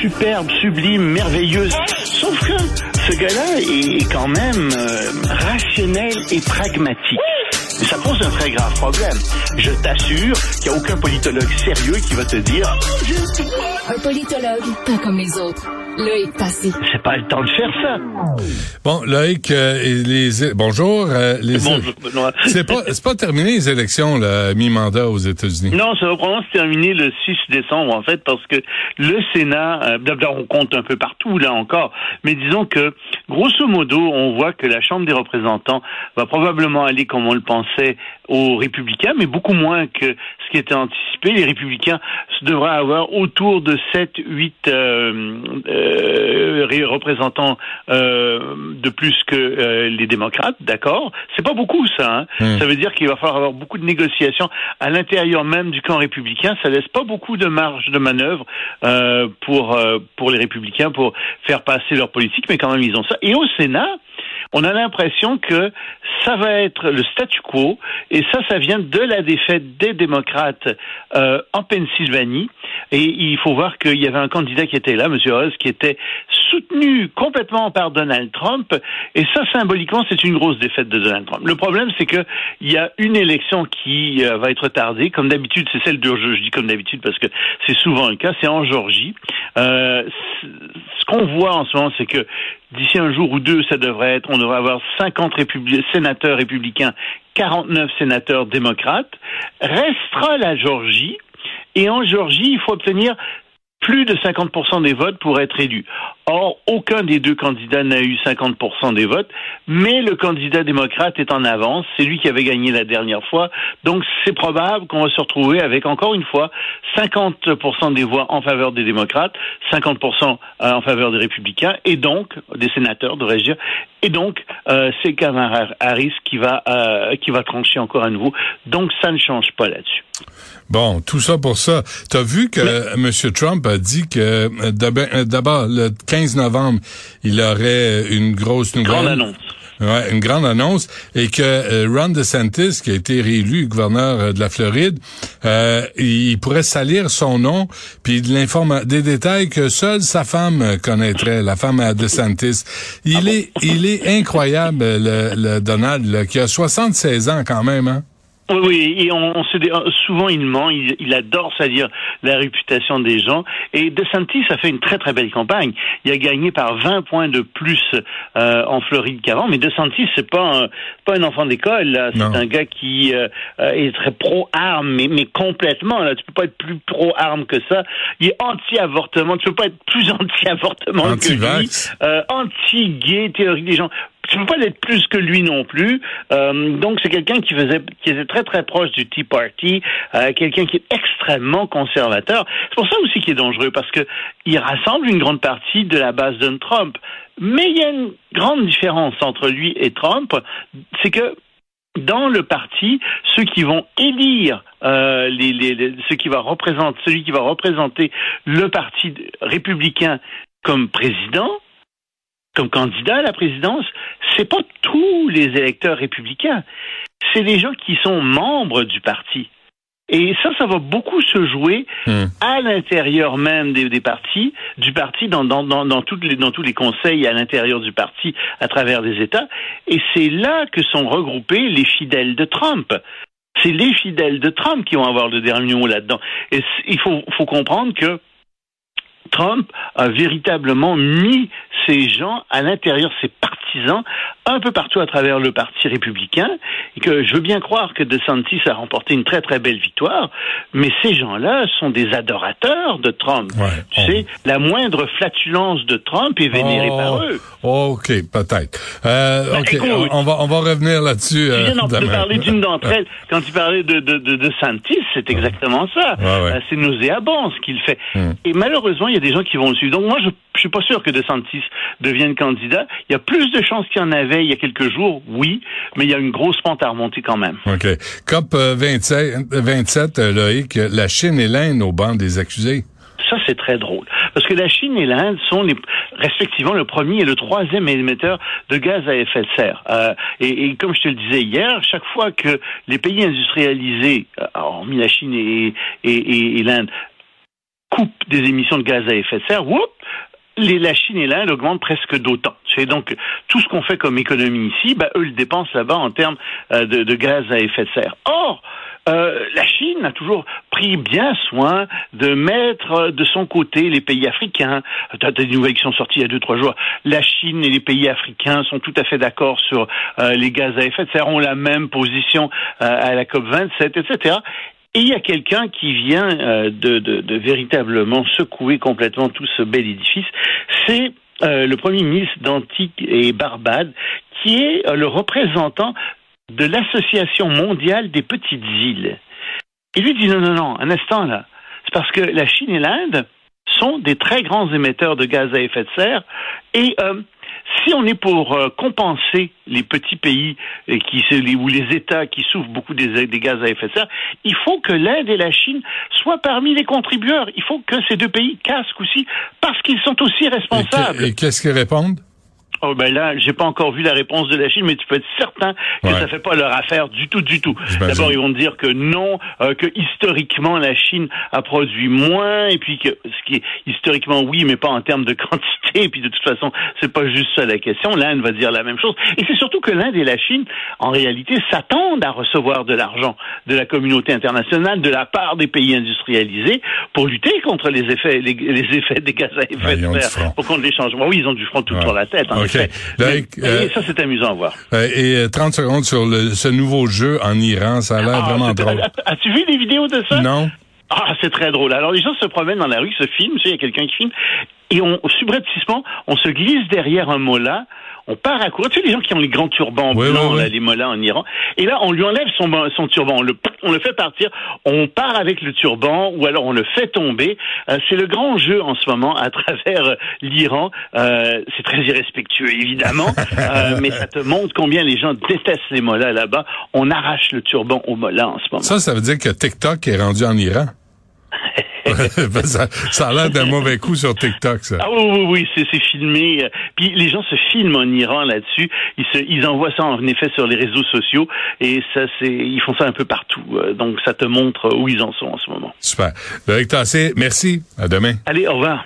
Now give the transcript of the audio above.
superbe, sublime, merveilleuse. Sauf que ce gars-là est quand même euh, rationnel et pragmatique. Et ça pose un très grave problème. Je t'assure qu'il n'y a aucun politologue sérieux qui va te dire Un politologue, pas comme les autres. Loïc Passy. c'est pas le temps de faire ça. Bon, Loïc, euh, et les bonjour. euh, les Bonjour, Benoît. c'est pas c'est pas terminé les élections là, mi-mandat aux États-Unis. Non, ça va probablement se terminer le 6 décembre, en fait, parce que le Sénat, euh, d'abord, on compte un peu partout, là encore, mais disons que, grosso modo, on voit que la Chambre des représentants va probablement aller, comme on le pensait, aux républicains, mais beaucoup moins que ce qui était anticipé. Les républicains devraient avoir autour de 7, 8 euh, euh, ré- représentants euh, de plus que euh, les démocrates, d'accord C'est pas beaucoup, ça. Hein? Hmm. Ça veut dire qu'il va falloir avoir beaucoup de négociations à l'intérieur même du camp républicain. Ça laisse pas beaucoup de marge de manœuvre euh, pour euh, pour les républicains pour faire passer leur politique, mais quand même ils ont ça. Et au Sénat, on a l'impression que ça va être le statu quo, et ça, ça vient de la défaite des démocrates euh, en Pennsylvanie. Et il faut voir qu'il y avait un candidat qui était là, M. Oz, qui était soutenu complètement par Donald Trump. Et ça, symboliquement, c'est une grosse défaite de Donald Trump. Le problème, c'est que il y a une élection qui euh, va être tardée. Comme d'habitude, c'est celle de je dis comme d'habitude parce que c'est souvent le cas. C'est en Georgie. Euh, ce qu'on voit en ce moment, c'est que d'ici un jour ou deux, ça devrait être, on devrait avoir 50 républi- sénateurs républicains, 49 sénateurs démocrates. Restera la Georgie. Et en Georgie, il faut obtenir plus de 50% des votes pour être élu. Or, aucun des deux candidats n'a eu 50% des votes, mais le candidat démocrate est en avance. C'est lui qui avait gagné la dernière fois. Donc, c'est probable qu'on va se retrouver avec, encore une fois, 50% des voix en faveur des démocrates, 50% en faveur des républicains, et donc, des sénateurs, devrais-je dire, et donc, euh, c'est Kamala Harris qui va, euh, qui va trancher encore à nouveau. Donc, ça ne change pas là-dessus. Bon, tout ça pour ça. T'as vu que M. Trump a dit que euh, euh, d'abord le 15 novembre, il aurait une grosse nouvelle. Grande annonce. Ouais, une grande annonce et que euh, Ron DeSantis, qui a été réélu gouverneur de la Floride, euh, il pourrait salir son nom puis de l'informa des détails que seule sa femme connaîtrait, la femme à DeSantis. Il est il est incroyable le, le Donald là, qui a 76 ans quand même hein. Oui, oui, et on, on se dit- souvent il ment, il, il adore salir la réputation des gens. Et DeSantis a fait une très très belle campagne. Il a gagné par 20 points de plus euh, en Floride qu'avant. Mais DeSantis c'est pas un, pas un enfant d'école. C'est un gars qui euh, euh, est très pro arme, mais, mais complètement. Là, tu peux pas être plus pro arme que ça. Il est anti-avortement. Tu peux pas être plus anti-avortement que lui. Euh, anti-gay, théorie des gens. Tu peux pas l'être plus que lui non plus. Euh, donc c'est quelqu'un qui faisait, qui était très très proche du Tea Party, euh, quelqu'un qui est extrêmement conservateur. C'est pour ça aussi qu'il est dangereux parce que il rassemble une grande partie de la base de Trump. Mais il y a une grande différence entre lui et Trump, c'est que dans le parti, ceux qui vont élire euh, les, les, les- ceux qui va représenter, celui qui va représenter le parti républicain comme président, comme candidat à la présidence, c'est pas tous les électeurs républicains. C'est les gens qui sont membres du parti. Et ça, ça va beaucoup se jouer Hmm. à l'intérieur même des, des partis, du parti, dans, dans, dans, dans, toutes les, dans tous les conseils à l'intérieur du parti, à travers des États. Et c'est là que sont regroupés les fidèles de Trump. C'est les fidèles de Trump qui vont avoir le dernier mot là-dedans. Et il faut, faut comprendre que Trump a véritablement mis ces gens à l'intérieur, ses partisans, un peu partout à travers le Parti républicain, et que je veux bien croire que DeSantis a remporté une très très belle victoire, mais ces gens-là sont des adorateurs de Trump. Ouais, tu on- sais, la moindre flatulence de Trump est vénérée Oh, par eux. OK, peut-être. Euh, Ben, écoute. on, va on va revenir là-dessus euh, de parler d'une d'entre elles. Quand tu parlais de, de, de, de Santis, c'est exactement ça. Ouais, ouais. Euh, C'est nauséabond ce qu'il fait. Hmm. Et malheureusement, il y a des gens qui vont le suivre. Donc moi, je, je suis pas sûr que DeSantis devienne candidat. Il y a plus de chances qu'il y en avait il y a quelques jours, oui, mais il y a une grosse pente à remonter quand même. OK. COP euh, 27, 27 euh, Loïc, euh, la Chine et l'Inde au banc des accusés. Ça, c'est très drôle. Parce que la Chine et l'Inde sont les, respectivement le premier et le troisième émetteur de gaz à effet de serre. Euh, et, et comme je te le disais hier, chaque fois que les pays industrialisés, euh, hormis la Chine et, et, et- et l'Inde, coupe des émissions de gaz à effet de serre, whoop, les, la Chine et l'Inde augmentent presque d'autant. C'est donc tout ce qu'on fait comme économie ici, bah, eux le dépensent là-bas en termes euh, de, de, gaz à effet de serre. Or, euh, la Chine a toujours pris bien soin de mettre de son côté les pays africains. Tu as des nouvelles qui sont sorties il y a deux, trois jours. La Chine et les pays africains sont tout à fait d'accord sur euh, les gaz à effet de serre, ont la même position euh, à la COP 27, etc. Et il y a quelqu'un qui vient de, de, véritablement secouer complètement tout ce bel édifice. C'est le Premier ministre d'Antique et Barbade, qui est le représentant de l'Association mondiale des petites îles. Il lui dit non, non, non, un instant là. C'est parce que la Chine et l'Inde sont des très grands émetteurs de gaz à effet de serre et euh, si on est pour euh, compenser les petits pays et qui, ou les États qui souffrent beaucoup des, des, gaz à effet de serre, il faut que l'Inde et la Chine soient parmi les contributeurs. Il faut que ces deux pays casquent aussi parce qu'ils sont aussi responsables. Et qu'est-ce qu'ils répondent? Oh ben là, j'ai pas encore vu la réponse de la Chine, mais tu peux être certain que ça fait pas leur affaire du tout, du tout. D'abord, ils vont dire que non, euh, que historiquement la Chine a produit moins, et puis que ce qui est historiquement oui, mais pas en termes de quantité. Et puis de toute façon, c'est pas juste ça la question. L'Inde va dire la même chose. Et c'est surtout que l'Inde et la Chine, en réalité, s'attendent à recevoir de l'argent de la communauté internationale, de la part des pays industrialisés, pour lutter contre les effets, les, effets des gaz à effet de serre, pour contre les changements. Oui, ils ont du front tout sur la tête. Hein. Euh, ça, c'est amusant à voir. Euh, et 30 euh, secondes sur ce nouveau jeu en Iran, ça a l'air ah, vraiment drôle. As-tu vu des vidéos de ça? Non. Ah, c'est très drôle. Alors, les gens se promènent dans la rue, se filment, tu sais, il y a quelqu'un qui filme, et on, subrepticement, on se glisse derrière un mollah on part à courir. Tu sais, les gens qui ont les grands turbans blancs, les mollahs en Iran. Et là, on lui enlève son, son turban, on le, on le fait partir, on part avec le turban, ou alors on le fait tomber. Euh, c'est le grand jeu en ce moment à travers euh, l'Iran. Euh, c'est très irrespectueux, évidemment, mais ça te montre combien les gens détestent les mollahs là-bas. On arrache le turban aux mollahs en ce moment. Ça, ça veut dire que TikTok est rendu en Iran. Ben, ça, ça, a l'air d'un mauvais coup sur TikTok, ça. Ah oui, oui, oui, c'est filmé. Puis les gens se filment en Iran là-dessus. Ils, se, ils envoient ça en effet sur les réseaux sociaux et ça, c'est, ils font ça un peu partout. Euh, donc ça te montre où ils en sont en ce moment. Super. Loïc Tassé, merci. À demain. Allez, au revoir.